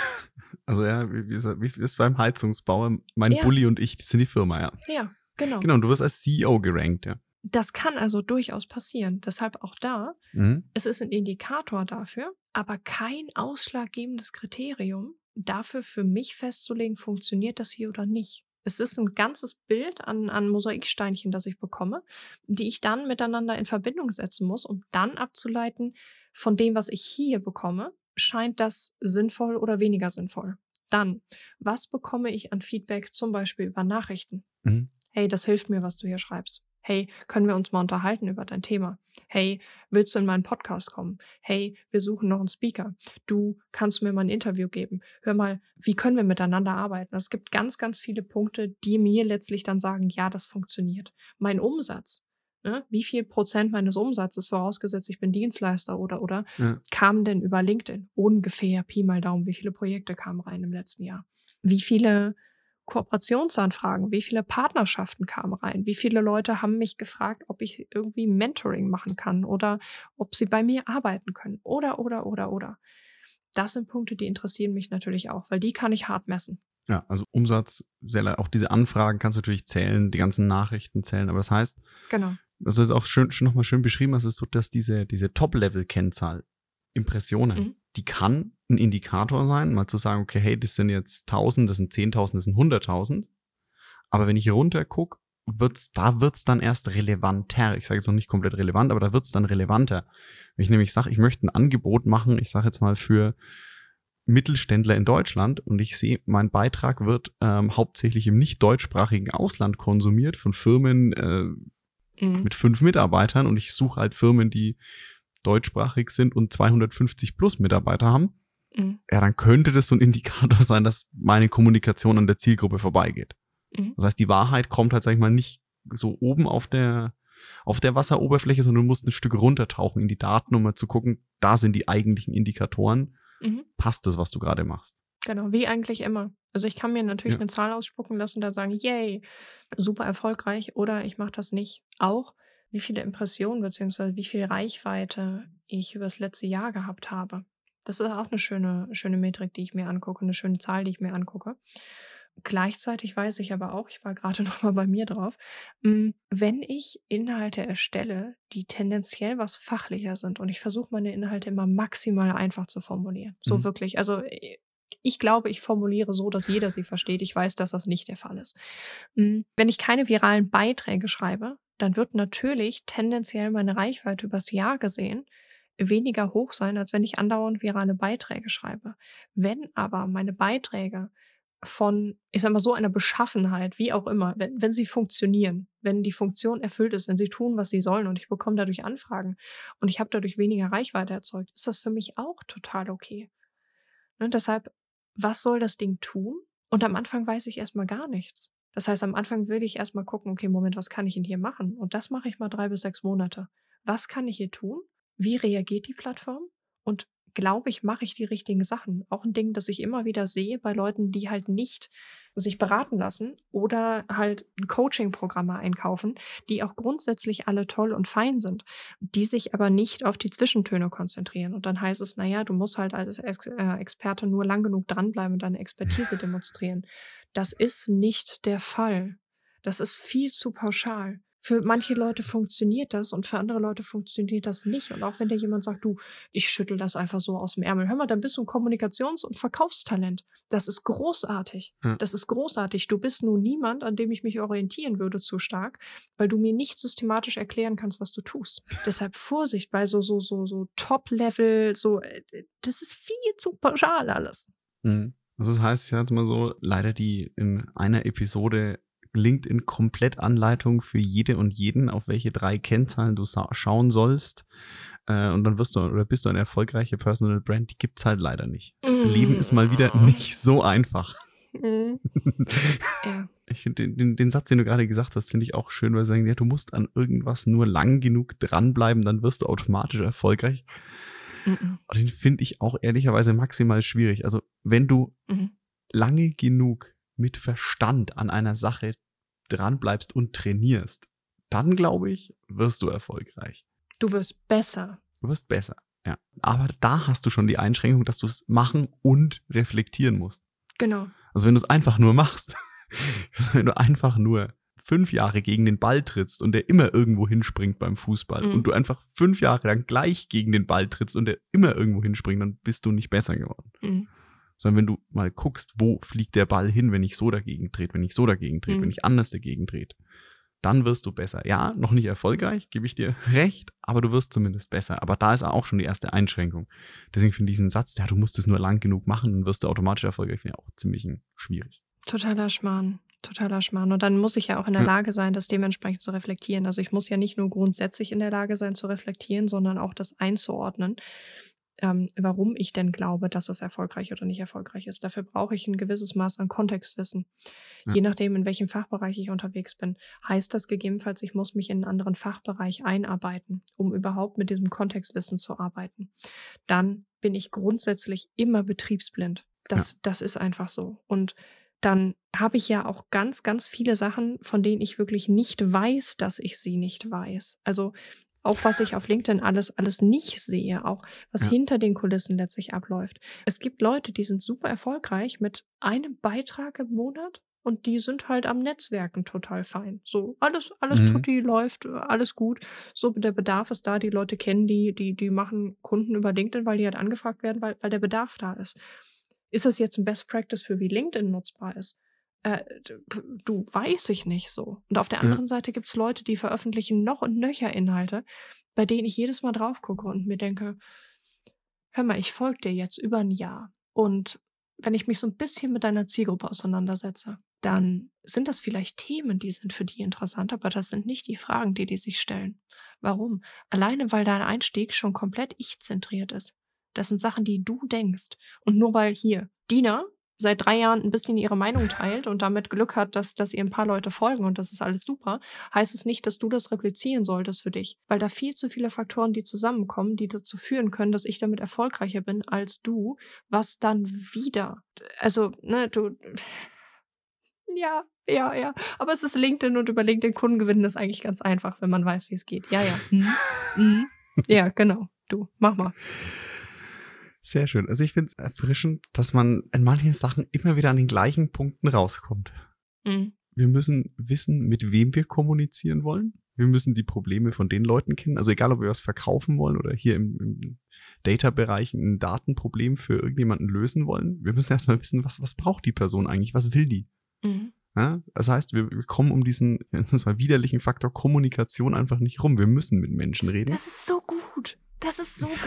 Also ja, wie, wie, wie ist beim Heizungsbauer, mein ja. Bulli und ich, das sind die Firma, ja. Ja, Genau. Genau, und du wirst als CEO gerankt, ja. Das kann also durchaus passieren. Deshalb auch da, mhm. es ist ein Indikator dafür, aber kein ausschlaggebendes Kriterium dafür für mich festzulegen, funktioniert das hier oder nicht. Es ist ein ganzes Bild an, an Mosaiksteinchen, das ich bekomme, die ich dann miteinander in Verbindung setzen muss, um dann abzuleiten, von dem, was ich hier bekomme, scheint das sinnvoll oder weniger sinnvoll. Dann, was bekomme ich an Feedback zum Beispiel über Nachrichten? Mhm hey, das hilft mir, was du hier schreibst. Hey, können wir uns mal unterhalten über dein Thema? Hey, willst du in meinen Podcast kommen? Hey, wir suchen noch einen Speaker. Du kannst mir mal ein Interview geben. Hör mal, wie können wir miteinander arbeiten? Es gibt ganz, ganz viele Punkte, die mir letztlich dann sagen, ja, das funktioniert. Mein Umsatz, ne? wie viel Prozent meines Umsatzes, vorausgesetzt ich bin Dienstleister oder, oder, ja. kam denn über LinkedIn? Ungefähr, Pi mal Daumen, wie viele Projekte kamen rein im letzten Jahr? Wie viele Kooperationsanfragen, wie viele Partnerschaften kamen rein, wie viele Leute haben mich gefragt, ob ich irgendwie Mentoring machen kann oder ob sie bei mir arbeiten können oder, oder, oder, oder. Das sind Punkte, die interessieren mich natürlich auch, weil die kann ich hart messen. Ja, also Umsatz, auch diese Anfragen kannst du natürlich zählen, die ganzen Nachrichten zählen, aber das heißt, genau. Also ist auch schön, schon nochmal schön beschrieben, es ist so, dass diese, diese Top-Level-Kennzahl, Impressionen, mhm. Die kann ein Indikator sein, mal zu sagen, okay, hey, das sind jetzt 1000, das sind 10.000, das sind 100.000. Aber wenn ich runter gucke, wird's, da wird's dann erst relevanter. Ich sage jetzt noch nicht komplett relevant, aber da wird's dann relevanter. Wenn ich nämlich sage, ich möchte ein Angebot machen, ich sage jetzt mal für Mittelständler in Deutschland und ich sehe, mein Beitrag wird ähm, hauptsächlich im nicht deutschsprachigen Ausland konsumiert von Firmen äh, mhm. mit fünf Mitarbeitern und ich suche halt Firmen, die deutschsprachig sind und 250 plus Mitarbeiter haben, mhm. ja, dann könnte das so ein Indikator <laughs> sein, dass meine Kommunikation an der Zielgruppe vorbeigeht. Mhm. Das heißt, die Wahrheit kommt halt, sag ich mal, nicht so oben auf der, auf der Wasseroberfläche, sondern du musst ein Stück runtertauchen in die Daten, um mal zu gucken, da sind die eigentlichen Indikatoren. Mhm. Passt das, was du gerade machst? Genau, wie eigentlich immer. Also ich kann mir natürlich ja. eine Zahl ausspucken lassen und dann sagen, yay, super erfolgreich oder ich mache das nicht. Auch wie viele Impressionen bzw. wie viel Reichweite ich über das letzte Jahr gehabt habe. Das ist auch eine schöne, schöne Metrik, die ich mir angucke, eine schöne Zahl, die ich mir angucke. Gleichzeitig weiß ich aber auch, ich war gerade <laughs> noch mal bei mir drauf, hm, wenn ich Inhalte erstelle, die tendenziell was fachlicher sind und ich versuche meine Inhalte immer maximal einfach zu formulieren. So mhm. wirklich. Also äh, ich glaube, ich formuliere so, dass jeder sie versteht. Ich weiß, dass das nicht der Fall ist. Hm, wenn ich keine viralen Beiträge schreibe, dann wird natürlich tendenziell meine Reichweite übers Jahr gesehen weniger hoch sein, als wenn ich andauernd virale Beiträge schreibe. Wenn aber meine Beiträge von, ich sag mal, so einer Beschaffenheit, wie auch immer, wenn, wenn sie funktionieren, wenn die Funktion erfüllt ist, wenn sie tun, was sie sollen und ich bekomme dadurch Anfragen und ich habe dadurch weniger Reichweite erzeugt, ist das für mich auch total okay. Und ne, deshalb, was soll das Ding tun? Und am Anfang weiß ich erstmal gar nichts. Das heißt, am Anfang will ich erstmal gucken, okay, Moment, was kann ich denn hier machen? Und das mache ich mal drei bis sechs Monate. Was kann ich hier tun? Wie reagiert die Plattform? Und glaube ich, mache ich die richtigen Sachen. Auch ein Ding, das ich immer wieder sehe bei Leuten, die halt nicht sich beraten lassen oder halt Coaching-Programme einkaufen, die auch grundsätzlich alle toll und fein sind, die sich aber nicht auf die Zwischentöne konzentrieren. Und dann heißt es, naja, du musst halt als äh, Experte nur lang genug dranbleiben und deine Expertise <laughs> demonstrieren. Das ist nicht der Fall. Das ist viel zu pauschal. Für manche Leute funktioniert das und für andere Leute funktioniert das nicht. Und auch wenn dir jemand sagt, du, ich schüttel das einfach so aus dem Ärmel, hör mal, dann bist du ein Kommunikations- und Verkaufstalent. Das ist großartig. Ja. Das ist großartig. Du bist nun niemand, an dem ich mich orientieren würde zu stark, weil du mir nicht systematisch erklären kannst, was du tust. Deshalb Vorsicht bei so, so, so, so Top-Level, so, äh, das ist viel zu pauschal alles. Mhm. Das heißt, ich sage mal so, leider die in einer Episode LinkedIn-Komplettanleitung für jede und jeden, auf welche drei Kennzahlen du schauen sollst. Äh, und dann wirst du oder bist du eine erfolgreiche Personal Brand. Die gibt's halt leider nicht. Das mm. Leben ist mal wieder nicht so einfach. Mm. ja. <laughs> Ich finde den, den, den, Satz, den du gerade gesagt hast, finde ich auch schön, weil sie sagen, ja, du musst an irgendwas nur lang genug dranbleiben, dann wirst du automatisch erfolgreich. Mm und den finde ich auch ehrlicherweise maximal schwierig. Also, wenn du mhm. lange genug mit Verstand an einer Sache dranbleibst und trainierst, dann glaube ich, wirst du erfolgreich. Du wirst besser. Du wirst besser, ja. Aber da hast du schon die Einschränkung, dass du es machen und reflektieren musst. Genau. Also wenn du es einfach nur machst, <laughs> wenn du einfach nur fünf Jahre gegen den Ball trittst und der immer irgendwo hinspringt beim Fußball mhm. und du einfach fünf Jahre lang gleich gegen den Ball trittst und der immer irgendwo hinspringt, dann bist du nicht besser geworden. Mhm sondern wenn du mal guckst, wo fliegt der Ball hin, wenn ich so dagegen trete, wenn ich so dagegen trete, mhm. wenn ich anders dagegen trete, dann wirst du besser. Ja, noch nicht erfolgreich, gebe ich dir <laughs> recht, aber du wirst zumindest besser. Aber da ist auch schon die erste Einschränkung. Deswegen finde ich diesen Satz, ja, du musst es nur lang genug machen, dann wirst du automatisch erfolgreich, finde ich auch ziemlich schwierig. Totaler Schmarrn. Totaler Schmarrn. Und dann muss ich ja auch in der Lage sein, das dementsprechend zu reflektieren. Also ich muss ja nicht nur grundsätzlich in der Lage sein zu reflektieren, sondern auch das einzuordnen ähm, warum ich denn glaube, dass das erfolgreich oder nicht erfolgreich ist. Dafür brauche ich ein gewisses Maß an Kontextwissen. Ja. Je nachdem, in welchem Fachbereich ich unterwegs bin, heißt das gegebenenfalls, ich muss mich in einen anderen Fachbereich einarbeiten, um überhaupt mit diesem Kontextwissen zu arbeiten. Dann bin ich grundsätzlich immer betriebsblind. Das, ja. das ist einfach so. Und dann habe ich ja auch ganz, ganz viele Sachen, von denen ich wirklich nicht weiß, dass ich sie nicht weiß. Also auch was ich auf LinkedIn alles, alles nicht sehe, auch was ja. hinter den Kulissen letztlich abläuft. Es gibt Leute, die sind super erfolgreich mit einem Beitrag im Monat und die sind halt am Netzwerken total fein. So, alles, alles mhm. tutti läuft, alles gut. So, der Bedarf ist da, die Leute kennen die, die, die machen Kunden über LinkedIn, weil die halt angefragt werden, weil, weil der Bedarf da ist. Ist das jetzt ein Best Practice für wie LinkedIn nutzbar ist? äh, du weiß ich nicht so. Und auf der anderen ja. Seite gibt es Leute, die veröffentlichen noch und nöcher Inhalte, bei denen ich jedes Mal drauf gucke und mir denke, hör mal, ich folge dir jetzt über ein Jahr. Und wenn ich mich so ein bisschen mit deiner Zielgruppe auseinandersetze, dann sind das vielleicht Themen, die sind für die interessant, aber das sind nicht die Fragen, die die sich stellen. Warum? Alleine, weil dein Einstieg schon komplett ich-zentriert ist. Das sind Sachen, die du denkst. Und nur weil hier Dina seit drei Jahren ein bisschen ihre Meinung teilt und damit Glück hat, dass, dass ihr ein paar Leute folgen und das ist alles super, heißt es nicht, dass du das replizieren solltest für dich. Weil da viel zu viele Faktoren, die zusammenkommen, die dazu führen können, dass ich damit erfolgreicher bin als du, was dann wieder, also, ne, du, <laughs> ja, ja, ja. Aber es ist LinkedIn und über LinkedIn Kunden gewinnen ist eigentlich ganz einfach, wenn man weiß, wie es geht. Ja, ja. Mhm. Mhm. Ja, genau. Du, mach mal. Sehr schön. Also ich finde es erfrischend, dass man in manchen Sachen immer wieder an den gleichen Punkten rauskommt. Mhm. Wir müssen wissen, mit wem wir kommunizieren wollen. Wir müssen die Probleme von den Leuten kennen. Also egal, ob wir was verkaufen wollen oder hier im, im Data-Bereich ein Datenproblem für irgendjemanden lösen wollen. Wir müssen erstmal wissen, was, was braucht die Person eigentlich? Was will die? Mhm. Ja, das heißt, wir, wir kommen um diesen <laughs> das mal, widerlichen Faktor Kommunikation einfach nicht rum. Wir müssen mit Menschen reden. Das ist so gut. Das ist so gut.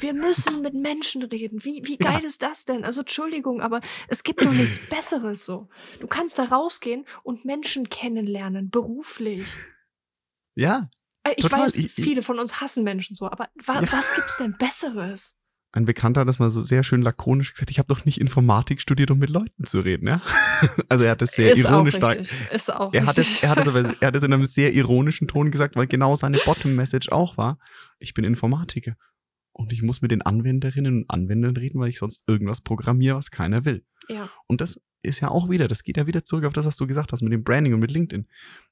Wir müssen mit Menschen reden. Wie, wie geil ja. ist das denn? Also Entschuldigung, aber es gibt doch nichts Besseres so. Du kannst da rausgehen und Menschen kennenlernen, beruflich. Ja. Äh, ich total. weiß, viele von uns hassen Menschen so, aber wa ja. was gibt's denn Besseres? Ein Bekannter hat das mal so sehr schön lakonisch gesagt, ich habe doch nicht Informatik studiert, um mit Leuten zu reden, ja. <laughs> Also er hat es sehr ist ironisch da. Ist auch er hat es, er hat es aber, <laughs> er hat es in einem sehr ironischen Ton gesagt, weil genau seine Bottom-Message auch war, ich bin Informatiker. Und ich muss mit den Anwenderinnen und Anwendern reden, weil ich sonst irgendwas programmiere, was keiner will. Ja. Und das ist ja auch wieder, das geht ja wieder zurück auf das, was du gesagt hast mit dem Branding und mit LinkedIn.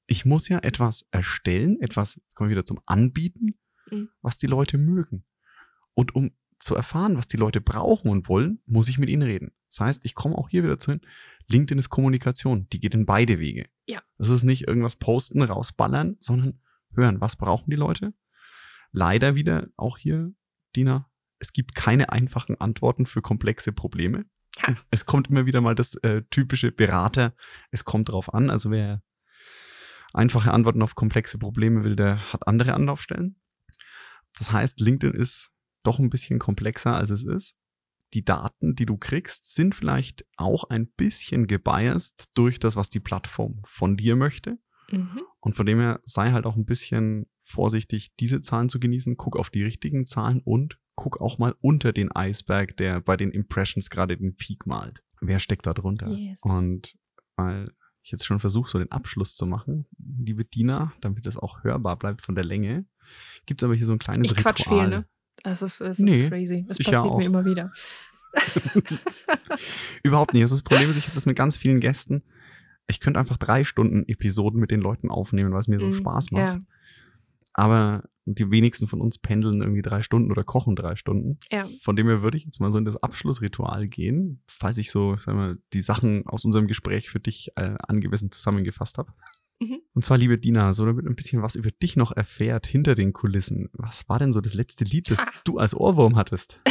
Ich muss ja etwas erstellen, etwas, jetzt kommen wir wieder zum Anbieten, mhm. was die Leute mögen. Und um zu erfahren, was die Leute brauchen und wollen, muss ich mit ihnen reden. Das heißt, ich komme auch hier wieder zu hin, LinkedIn ist Kommunikation, die geht in beide Wege. Ja. Das ist nicht irgendwas posten, rausballern, sondern hören, was brauchen die Leute? Leider wieder auch hier, Dina, es gibt keine einfachen Antworten für komplexe Probleme. Ja. <laughs> Es kommt immer wieder mal das äh, typische Berater, es kommt drauf an. Also wer einfache Antworten auf komplexe Probleme will, der hat andere Anlaufstellen. Das heißt, LinkedIn ist doch ein bisschen komplexer, als es ist. Die Daten, die du kriegst, sind vielleicht auch ein bisschen gebiased durch das, was die Plattform von dir möchte. Mhm. Und von dem her sei halt auch ein bisschen vorsichtig, diese Zahlen zu genießen. Guck auf die richtigen Zahlen und guck auch mal unter den Eisberg, der bei den Impressions gerade den Peak malt. Wer steckt da drunter? Yes. Und weil ich jetzt schon versuche, so den Abschluss zu machen, liebe Dina, damit das auch hörbar bleibt von der Länge, gibt es aber hier so ein kleines ich Ritual. Quatsch viel, ne? Das ist, es nee, ist crazy. Das passiert auch. mir immer wieder. <laughs> Überhaupt nicht. Das Problem ist, ich habe das mit ganz vielen Gästen. Ich könnte einfach drei Stunden Episoden mit den Leuten aufnehmen, weil es mir so mm, Spaß macht. Ja. Aber die wenigsten von uns pendeln irgendwie drei Stunden oder kochen drei Stunden. Ja. Von dem her würde ich jetzt mal so in das Abschlussritual gehen, falls ich so, sagen wir, die Sachen aus unserem Gespräch für dich äh, angemessen zusammengefasst habe. Mhm. Und zwar, liebe Dina, so damit ein bisschen was über dich noch erfährt hinter den Kulissen. Was war denn so das letzte Lied, das ah. du als Ohrwurm hattest? <laughs>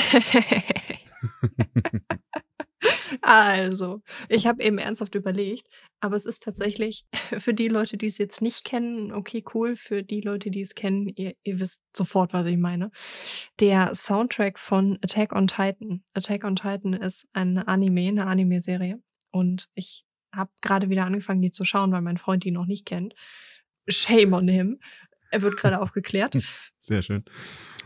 Also, ich habe eben ernsthaft überlegt, aber es ist tatsächlich <laughs> für die Leute, die es jetzt nicht kennen, okay, cool. Für die Leute, die es kennen, ihr, ihr wisst sofort, was ich meine. Der Soundtrack von Attack on Titan. Attack on Titan ist ein Anime, eine Anime-Serie. Und ich habe gerade wieder angefangen, die zu schauen, weil mein Freund die noch nicht kennt. Shame on him. Er wird gerade aufgeklärt. <laughs> Sehr schön.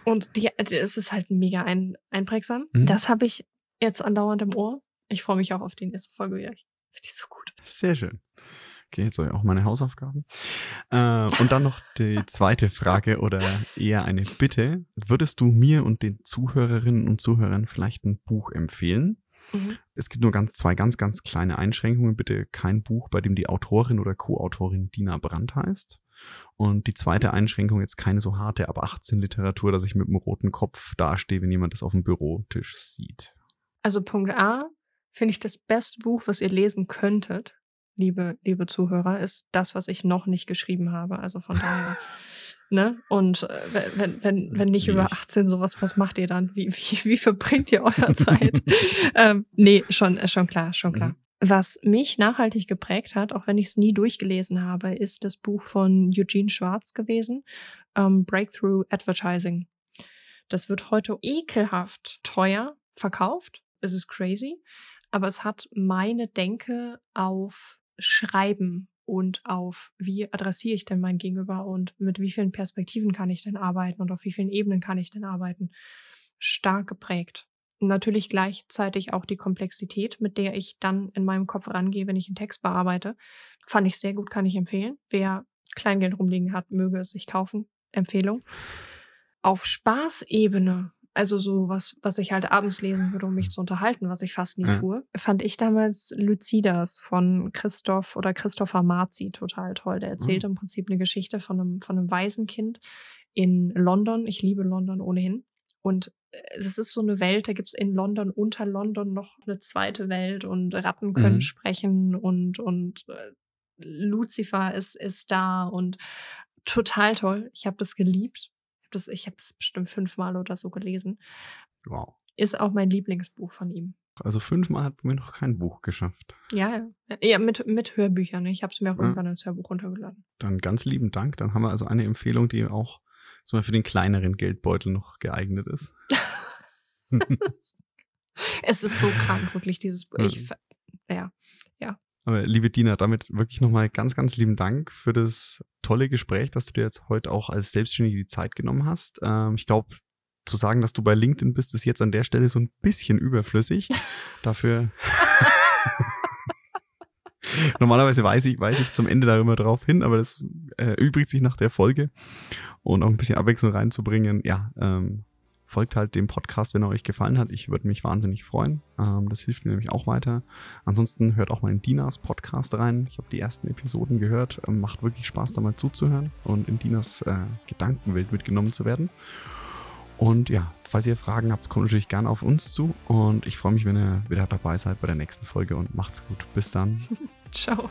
Und die, es ist halt mega ein, einprägsam. Mhm. Das habe ich jetzt andauernd im Ohr. Ich freue mich auch auf die nächste Folge wieder. Finde ich so gut. Sehr schön. Okay, jetzt habe ich auch meine Hausaufgaben. Äh, und dann noch die <laughs> zweite Frage oder eher eine Bitte. Würdest du mir und den Zuhörerinnen und Zuhörern vielleicht ein Buch empfehlen? Mhm. Es gibt nur ganz, zwei ganz, ganz kleine Einschränkungen. Bitte kein Buch, bei dem die Autorin oder Co-Autorin Dina Brandt heißt. Und die zweite Einschränkung jetzt keine so harte ab 18 Literatur, dass ich mit einem roten Kopf dastehe, wenn jemand das auf dem Bürotisch sieht. Also Punkt A, finde ich das beste Buch, was ihr lesen könntet, liebe, liebe Zuhörer, ist das, was ich noch nicht geschrieben habe. Also von daher. <laughs> Ne? Und äh, wenn, wenn, wenn nicht über 18 sowas, was macht ihr dann? Wie, <laughs> wie, wie verbringt ihr eure Zeit? <laughs> ähm, nee, schon, äh, schon klar, schon klar. Mhm. Was mich nachhaltig geprägt hat, auch wenn ich es nie durchgelesen habe, ist das Buch von Eugene Schwarz gewesen, ähm, Breakthrough Advertising. Das wird heute ekelhaft teuer verkauft. Es ist crazy aber es hat meine Denke auf Schreiben und auf, wie adressiere ich denn mein Gegenüber und mit wie vielen Perspektiven kann ich denn arbeiten und auf wie vielen Ebenen kann ich denn arbeiten, stark geprägt. Natürlich gleichzeitig auch die Komplexität, mit der ich dann in meinem Kopf rangehe, wenn ich einen Text bearbeite, fand ich sehr gut, kann ich empfehlen. Wer Kleingeld rumliegen hat, möge es sich kaufen. Empfehlung. Auf Spaßebene also so was, was ich halt abends lesen würde, um mich zu unterhalten, was ich fast nie ja. tue, fand ich damals Lucidas von Christoph oder Christopher Marzi total toll. Der erzählt mhm. im Prinzip eine Geschichte von einem, von einem Waisenkind in London. Ich liebe London ohnehin. Und äh, es ist so eine Welt, da gibt es in London unter London noch eine zweite Welt und Ratten können mhm. sprechen und, und äh, Lucifer ist, ist da und total toll. Ich habe das geliebt das, ich habe es bestimmt fünfmal oder so gelesen. Wow. Ist auch mein Lieblingsbuch von ihm. Also fünfmal hat mir noch kein Buch geschafft. Ja, ja. Ja, mit, mit Hörbüchern. Ne? Ich habe es mir auch ja. irgendwann als Hörbuch runtergeladen. Dann ganz lieben Dank. Dann haben wir also eine Empfehlung, die auch zum Beispiel für den kleineren Geldbeutel noch geeignet ist. <laughs> <laughs> es ist so krank, wirklich, dieses Buch. Ich, ja, ja. Aber liebe Dina, damit wirklich nochmal ganz, ganz lieben Dank für das tolle Gespräch, dass du dir jetzt heute auch als Selbstständige die Zeit genommen hast. Ähm, ich glaube, zu sagen, dass du bei LinkedIn bist, ist jetzt an der Stelle so ein bisschen überflüssig. <laughs> Dafür. <laughs> Normalerweise weiß ich, weiß ich zum Ende da immer drauf hin, aber das äh, übrigt sich nach der Folge und auch ein bisschen Abwechslung reinzubringen. Ja, ähm, folgt halt dem Podcast, wenn er euch gefallen hat. Ich würde mich wahnsinnig freuen. Ähm, das hilft mir nämlich auch weiter. Ansonsten hört auch mal in Dinas Podcast rein. Ich habe die ersten Episoden gehört. Ähm, macht wirklich Spaß, da mal zuzuhören und in Dinas äh, Gedankenwelt mitgenommen zu werden. Und ja, falls ihr Fragen habt, kommt natürlich gerne auf uns zu. Und ich freue mich, wenn ihr wieder dabei seid bei der nächsten Folge und macht's gut. Bis dann. <laughs> Ciao.